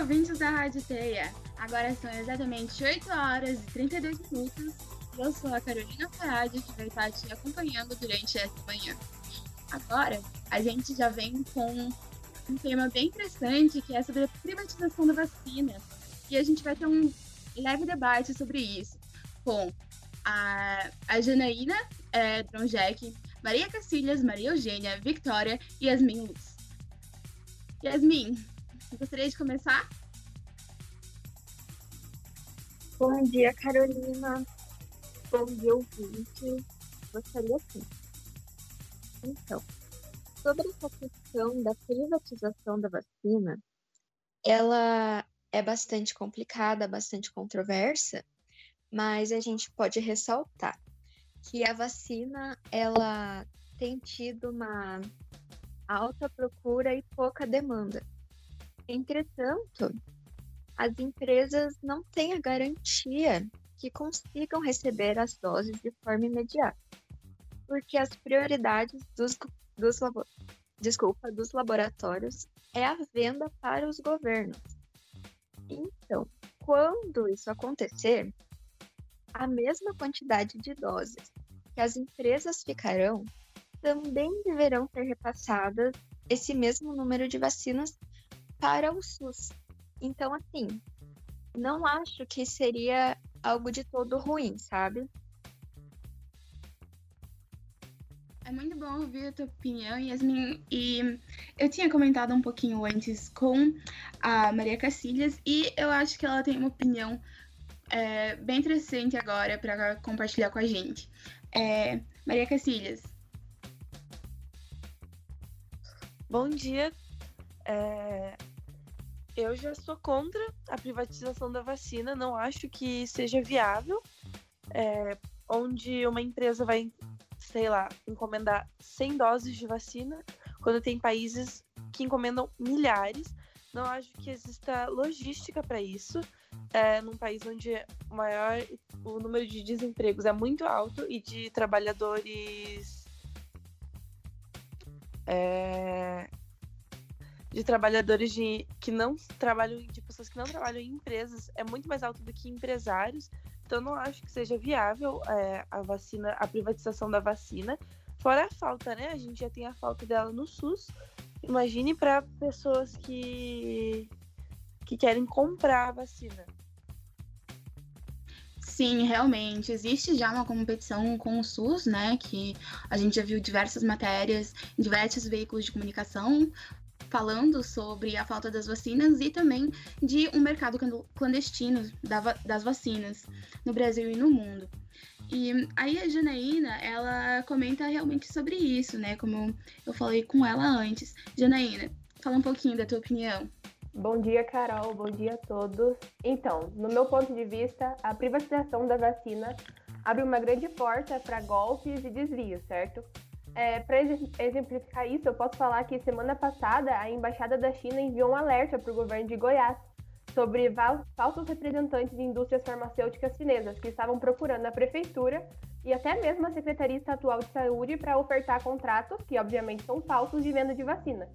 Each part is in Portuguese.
ouvintes da Rádio Teia! Agora são exatamente 8 horas e 32 minutos. Eu sou a Carolina Farage, que vai estar te acompanhando durante essa manhã. Agora, a gente já vem com um tema bem interessante, que é sobre a privatização da vacina. E a gente vai ter um leve debate sobre isso com a, a Janaína é, Dronjek, Maria Cacilhas, Maria Eugênia, Victoria e Yasmin Luz. Yasmin, gostaria de começar? Bom dia, Carolina. Bom dia, ouvinte. Gostaria sim. Então, sobre essa questão da privatização da vacina, ela é bastante complicada, bastante controversa, mas a gente pode ressaltar que a vacina ela tem tido uma alta procura e pouca demanda. Entretanto, as empresas não têm a garantia que consigam receber as doses de forma imediata, porque as prioridades dos, dos, desculpa, dos laboratórios é a venda para os governos. Então, quando isso acontecer, a mesma quantidade de doses que as empresas ficarão também deverão ser repassadas esse mesmo número de vacinas para o SUS. Então, assim, não acho que seria algo de todo ruim, sabe? É muito bom ouvir a tua opinião, Yasmin. E eu tinha comentado um pouquinho antes com a Maria Cacilhas e eu acho que ela tem uma opinião é, bem interessante agora para compartilhar com a gente. É, Maria Cacilhas. Bom dia. É, eu já sou contra a privatização da vacina, não acho que seja viável, é, onde uma empresa vai, sei lá, encomendar 100 doses de vacina, quando tem países que encomendam milhares. Não acho que exista logística para isso é, num país onde o maior o número de desempregos é muito alto e de trabalhadores é, de trabalhadores de, que não trabalham de pessoas que não trabalham em empresas é muito mais alto do que empresários. Então não acho que seja viável é, a vacina a privatização da vacina. Fora a falta né? A gente já tem a falta dela no SUS. Imagine para pessoas que que querem comprar a vacina. Sim, realmente. Existe já uma competição com o SUS, né? Que a gente já viu diversas matérias em diversos veículos de comunicação falando sobre a falta das vacinas e também de um mercado clandestino das vacinas no Brasil e no mundo. E aí a Janaína, ela comenta realmente sobre isso, né? Como eu falei com ela antes. Janaína, fala um pouquinho da tua opinião. Bom dia, Carol. Bom dia a todos. Então, no meu ponto de vista, a privatização da vacina abre uma grande porta para golpes e desvios, certo? É, para exemplificar isso, eu posso falar que semana passada a Embaixada da China enviou um alerta para o governo de Goiás sobre falsos representantes de indústrias farmacêuticas chinesas que estavam procurando a prefeitura e até mesmo a Secretaria Estadual de Saúde para ofertar contratos, que obviamente são falsos, de venda de vacina.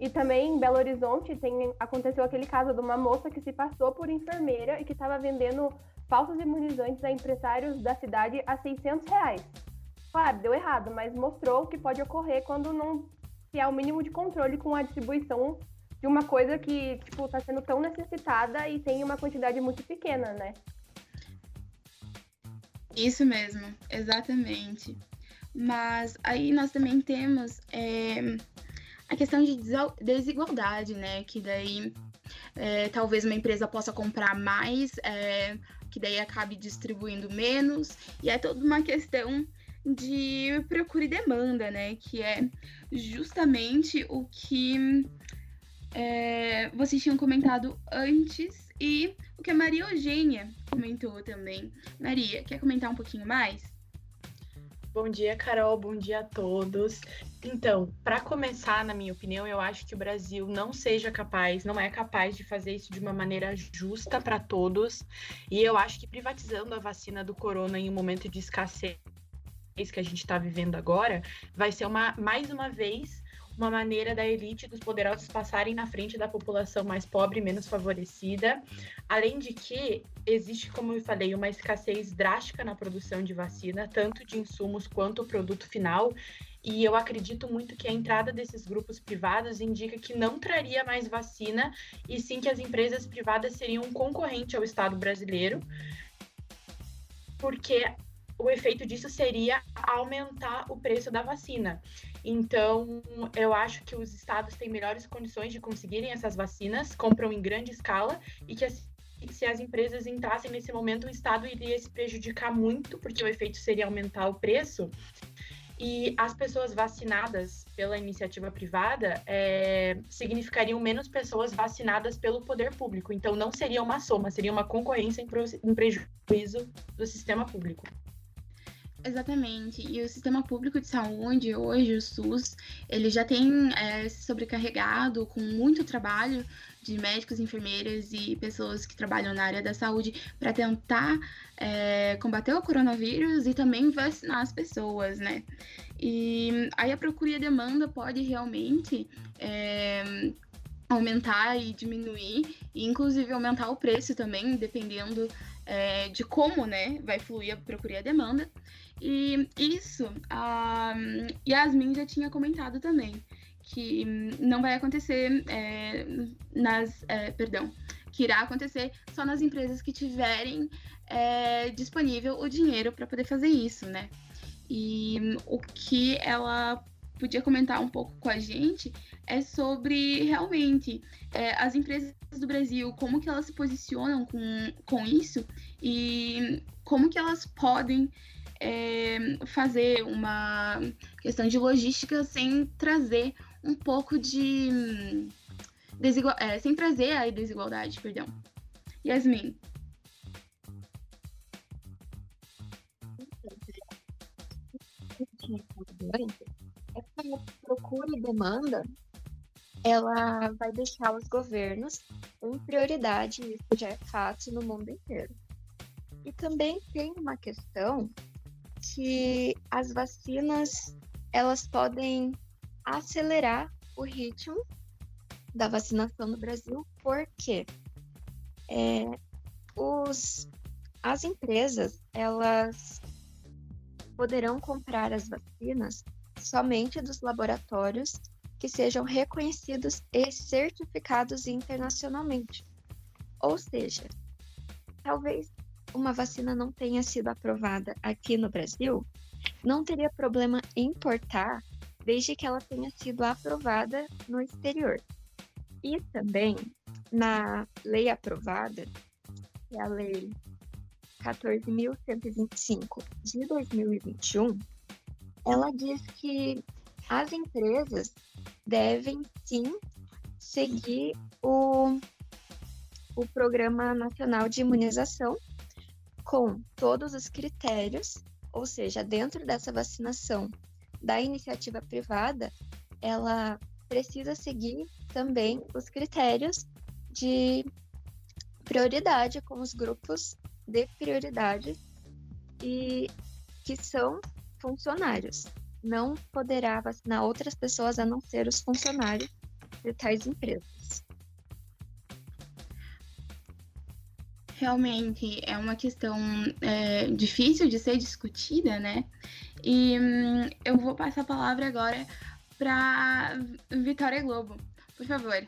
E também em Belo Horizonte tem, aconteceu aquele caso de uma moça que se passou por enfermeira e que estava vendendo falsos imunizantes a empresários da cidade a 600 reais. Claro, deu errado, mas mostrou o que pode ocorrer quando não se há o mínimo de controle com a distribuição de uma coisa que tipo está sendo tão necessitada e tem uma quantidade muito pequena, né? Isso mesmo, exatamente. Mas aí nós também temos é, a questão de desigualdade, né? Que daí é, talvez uma empresa possa comprar mais, é, que daí acabe distribuindo menos, e é toda uma questão de procura e demanda, né? Que é justamente o que é, vocês tinham comentado antes e o que a Maria Eugênia comentou também. Maria, quer comentar um pouquinho mais? Bom dia, Carol. Bom dia a todos. Então, para começar, na minha opinião, eu acho que o Brasil não seja capaz, não é capaz de fazer isso de uma maneira justa para todos. E eu acho que privatizando a vacina do corona em um momento de escassez que a gente está vivendo agora, vai ser uma mais uma vez uma maneira da elite dos poderosos passarem na frente da população mais pobre e menos favorecida. Além de que existe, como eu falei, uma escassez drástica na produção de vacina, tanto de insumos quanto o produto final. E eu acredito muito que a entrada desses grupos privados indica que não traria mais vacina, e sim que as empresas privadas seriam um concorrente ao Estado brasileiro, porque o efeito disso seria aumentar o preço da vacina. Então, eu acho que os estados têm melhores condições de conseguirem essas vacinas, compram em grande escala, e que se as empresas entrassem nesse momento, o estado iria se prejudicar muito, porque o efeito seria aumentar o preço. E as pessoas vacinadas pela iniciativa privada é, significariam menos pessoas vacinadas pelo poder público. Então, não seria uma soma, seria uma concorrência em prejuízo do sistema público. Exatamente. E o sistema público de saúde, hoje, o SUS, ele já tem é, se sobrecarregado com muito trabalho de médicos, enfermeiras e pessoas que trabalham na área da saúde para tentar é, combater o coronavírus e também vacinar as pessoas, né? E aí a procura e a demanda pode realmente é, aumentar e diminuir, e inclusive aumentar o preço também, dependendo é, de como né, vai fluir a procura e a demanda. E isso a Yasmin já tinha comentado também, que não vai acontecer é, nas. É, perdão, que irá acontecer só nas empresas que tiverem é, disponível o dinheiro para poder fazer isso, né? E o que ela podia comentar um pouco com a gente é sobre realmente é, as empresas do Brasil, como que elas se posicionam com, com isso e como que elas podem é, fazer uma questão de logística sem trazer um pouco de desigual, é, sem trazer a desigualdade, perdão. Yasmin. Essa procura e demanda, ela vai deixar os governos em prioridade, isso já é fato no mundo inteiro. E também tem uma questão que as vacinas elas podem acelerar o ritmo da vacinação no Brasil, porque é, os, as empresas elas poderão comprar as vacinas somente dos laboratórios que sejam reconhecidos e certificados internacionalmente. Ou seja, talvez uma vacina não tenha sido aprovada aqui no Brasil, não teria problema importar desde que ela tenha sido aprovada no exterior. E também na lei aprovada, que é a lei 14.125 de 2021, ela diz que as empresas devem sim seguir o, o Programa Nacional de Imunização com todos os critérios, ou seja, dentro dessa vacinação da iniciativa privada, ela precisa seguir também os critérios de prioridade com os grupos de prioridade e que são funcionários. Não poderá vacinar outras pessoas a não ser os funcionários de tais empresas. Realmente é uma questão é, difícil de ser discutida, né? E hum, eu vou passar a palavra agora para Vitória Globo, por favor.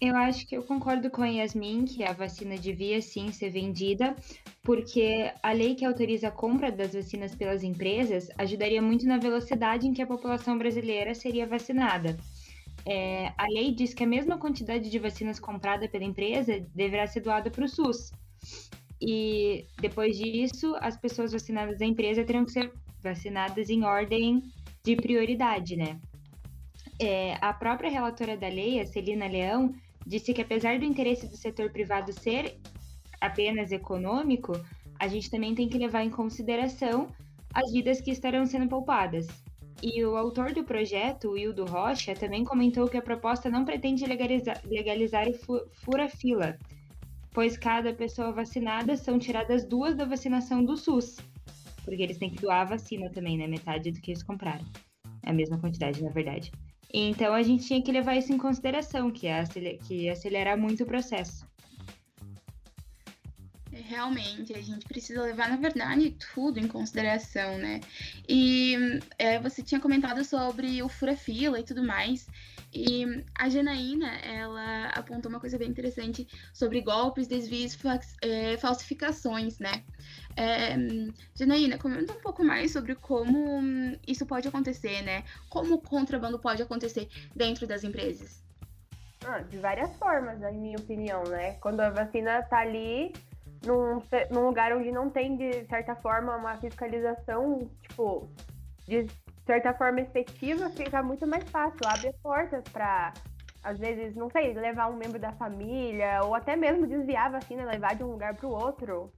Eu acho que eu concordo com a Yasmin que a vacina devia sim ser vendida, porque a lei que autoriza a compra das vacinas pelas empresas ajudaria muito na velocidade em que a população brasileira seria vacinada. É, a lei diz que a mesma quantidade de vacinas comprada pela empresa deverá ser doada para o SUS. E depois disso, as pessoas vacinadas da empresa terão que ser vacinadas em ordem de prioridade, né? É, a própria relatora da lei, a Celina Leão, disse que apesar do interesse do setor privado ser apenas econômico, a gente também tem que levar em consideração as vidas que estarão sendo poupadas. E o autor do projeto, Wildo Rocha, também comentou que a proposta não pretende legalizar, legalizar o fura-fila, pois cada pessoa vacinada são tiradas duas da vacinação do SUS. porque eles têm que doar a vacina também, né? Metade do que eles compraram. É a mesma quantidade, na verdade. Então a gente tinha que levar isso em consideração, que é que acelerar muito o processo. Realmente, a gente precisa levar, na verdade, tudo em consideração, né? E é, você tinha comentado sobre o fura-fila e tudo mais. E a Janaína, ela apontou uma coisa bem interessante sobre golpes, desvios, é, falsificações, né? É, Janaína, comenta um pouco mais sobre como isso pode acontecer, né? Como o contrabando pode acontecer dentro das empresas. Ah, de várias formas, na minha opinião, né? Quando a vacina tá ali num, num lugar onde não tem, de certa forma, uma fiscalização, tipo, de certa forma efetiva, fica muito mais fácil, abre portas para às vezes, não sei, levar um membro da família, ou até mesmo desviar a vacina, levar de um lugar para o outro.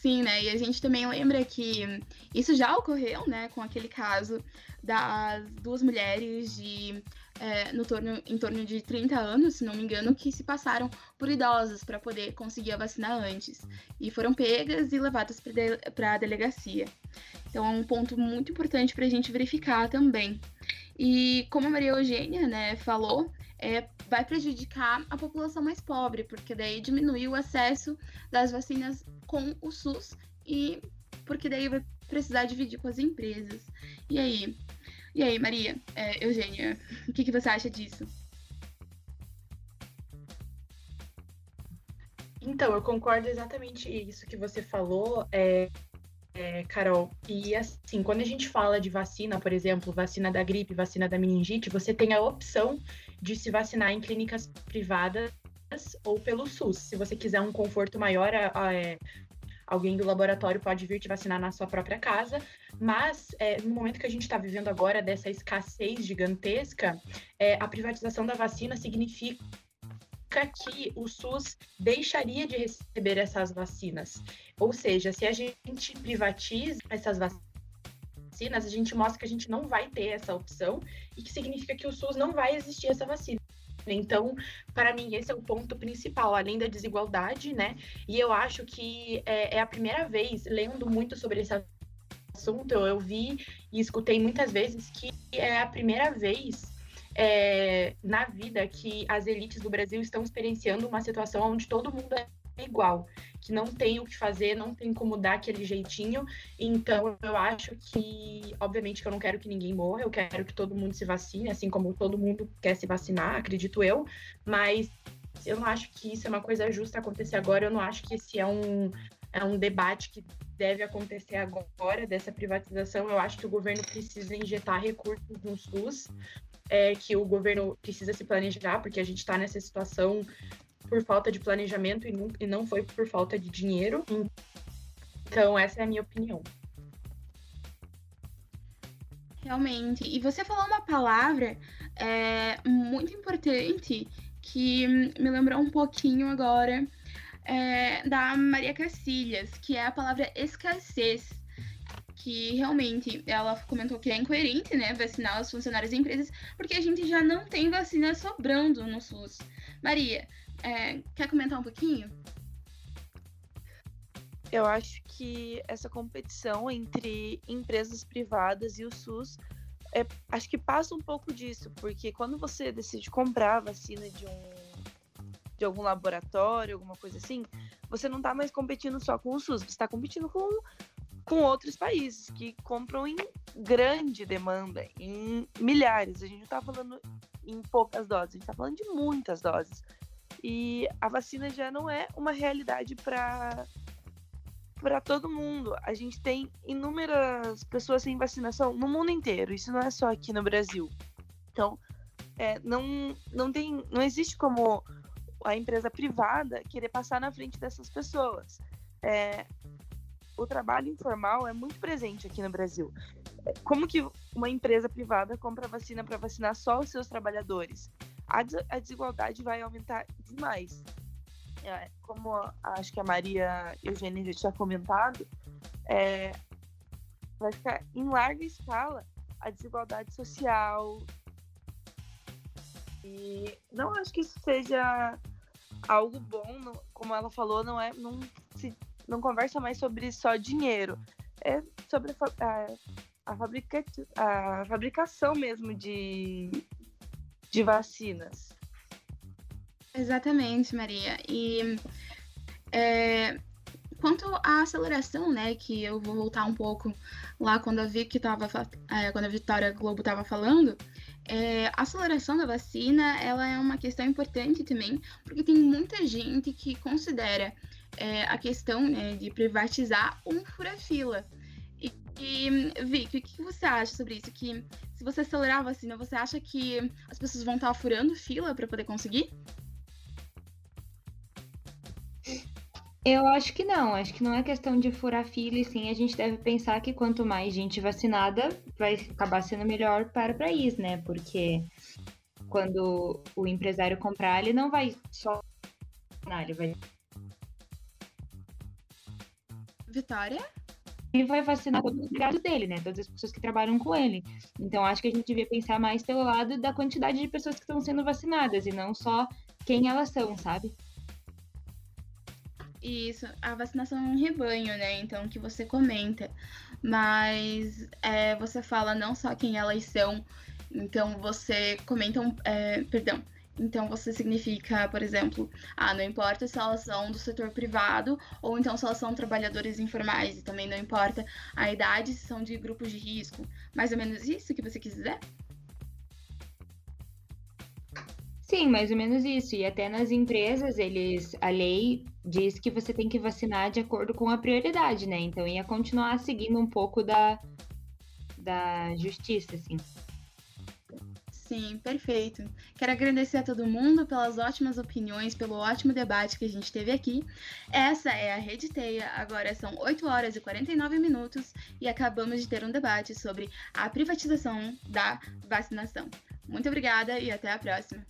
Sim, né? E a gente também lembra que isso já ocorreu, né, com aquele caso das duas mulheres de é, no torno, em torno de 30 anos, se não me engano, que se passaram por idosas para poder conseguir a vacina antes. E foram pegas e levadas para a delegacia. Então é um ponto muito importante para a gente verificar também. E como a Maria Eugênia né, falou, é, vai prejudicar a população mais pobre, porque daí diminui o acesso das vacinas com o SUS e porque daí vai precisar dividir com as empresas. E aí? E aí, Maria, é, Eugênia, o que, que você acha disso? Então, eu concordo exatamente isso que você falou, é, é, Carol. E assim, quando a gente fala de vacina, por exemplo, vacina da gripe, vacina da meningite, você tem a opção de se vacinar em clínicas privadas ou pelo SUS. Se você quiser um conforto maior, é, alguém do laboratório pode vir te vacinar na sua própria casa, mas é, no momento que a gente está vivendo agora dessa escassez gigantesca, é, a privatização da vacina significa que o SUS deixaria de receber essas vacinas. Ou seja, se a gente privatiza essas vacinas, a gente mostra que a gente não vai ter essa opção e que significa que o SUS não vai existir essa vacina. Então, para mim, esse é o ponto principal, além da desigualdade, né? E eu acho que é, é a primeira vez, lendo muito sobre esse assunto, eu vi e escutei muitas vezes que é a primeira vez é, na vida que as elites do Brasil estão experienciando uma situação onde todo mundo é igual, que não tem o que fazer, não tem como dar aquele jeitinho. Então, eu acho que, obviamente, que eu não quero que ninguém morra, eu quero que todo mundo se vacine, assim como todo mundo quer se vacinar, acredito eu, mas eu não acho que isso é uma coisa justa acontecer agora, eu não acho que esse é um, é um debate que deve acontecer agora dessa privatização. Eu acho que o governo precisa injetar recursos no SUS, é, que o governo precisa se planejar, porque a gente está nessa situação por falta de planejamento e não, e não foi por falta de dinheiro. Então, essa é a minha opinião. Realmente. E você falou uma palavra é, muito importante que me lembrou um pouquinho agora é, da Maria Cacilhas, que é a palavra escassez. Que realmente ela comentou que é incoerente, né, vacinar os funcionários da empresas, porque a gente já não tem vacina sobrando no SUS. Maria, é, quer comentar um pouquinho? Eu acho que essa competição entre empresas privadas e o SUS, é, acho que passa um pouco disso, porque quando você decide comprar a vacina de um de algum laboratório, alguma coisa assim, você não está mais competindo só com o SUS, você está competindo com, com outros países que compram em grande demanda, em milhares. A gente não está falando em poucas doses, a gente está falando de muitas doses. E a vacina já não é uma realidade para para todo mundo. A gente tem inúmeras pessoas sem vacinação no mundo inteiro. Isso não é só aqui no Brasil. Então, é, não, não tem, não existe como a empresa privada querer passar na frente dessas pessoas. É, o trabalho informal é muito presente aqui no Brasil. Como que uma empresa privada compra vacina para vacinar só os seus trabalhadores? a, a desigualdade vai aumentar demais. É, como acho que a Maria Eugênia já tinha comentado, é, vai ficar em larga escala a desigualdade social. E não acho que isso seja algo bom, como ela falou, não é, não se não conversa mais sobre só dinheiro, é sobre a, a, fabrica, a fabricação mesmo de, de vacinas. Exatamente, Maria. E é, quanto à aceleração, né, que eu vou voltar um pouco lá quando a Vicky tava, é, quando a Vitória Globo estava falando, é, a aceleração da vacina ela é uma questão importante também, porque tem muita gente que considera é, a questão né, de privatizar um fura-fila. E, e Vicky, o que você acha sobre isso? Que se você acelerar a vacina, você acha que as pessoas vão estar furando fila para poder conseguir? Eu acho que não, acho que não é questão de furar fila, e sim a gente deve pensar que quanto mais gente vacinada, vai acabar sendo melhor para o país, né? Porque quando o empresário comprar, ele não vai só ele vai Vitória? Ele vai vacinar todos os empregados dele, né? Todas as pessoas que trabalham com ele. Então acho que a gente devia pensar mais pelo lado da quantidade de pessoas que estão sendo vacinadas e não só quem elas são, sabe? Isso, a vacinação é um rebanho, né? Então, que você comenta. Mas é, você fala não só quem elas são, então você comenta, um, é, perdão, então você significa, por exemplo, ah, não importa se elas são do setor privado ou então se elas são trabalhadores informais, e também não importa a idade, se são de grupos de risco. Mais ou menos isso que você quis Sim, mais ou menos isso. E até nas empresas, eles a lei diz que você tem que vacinar de acordo com a prioridade, né? Então ia continuar seguindo um pouco da, da justiça, assim. Sim, perfeito. Quero agradecer a todo mundo pelas ótimas opiniões, pelo ótimo debate que a gente teve aqui. Essa é a Rede Teia, agora são 8 horas e 49 minutos e acabamos de ter um debate sobre a privatização da vacinação. Muito obrigada e até a próxima.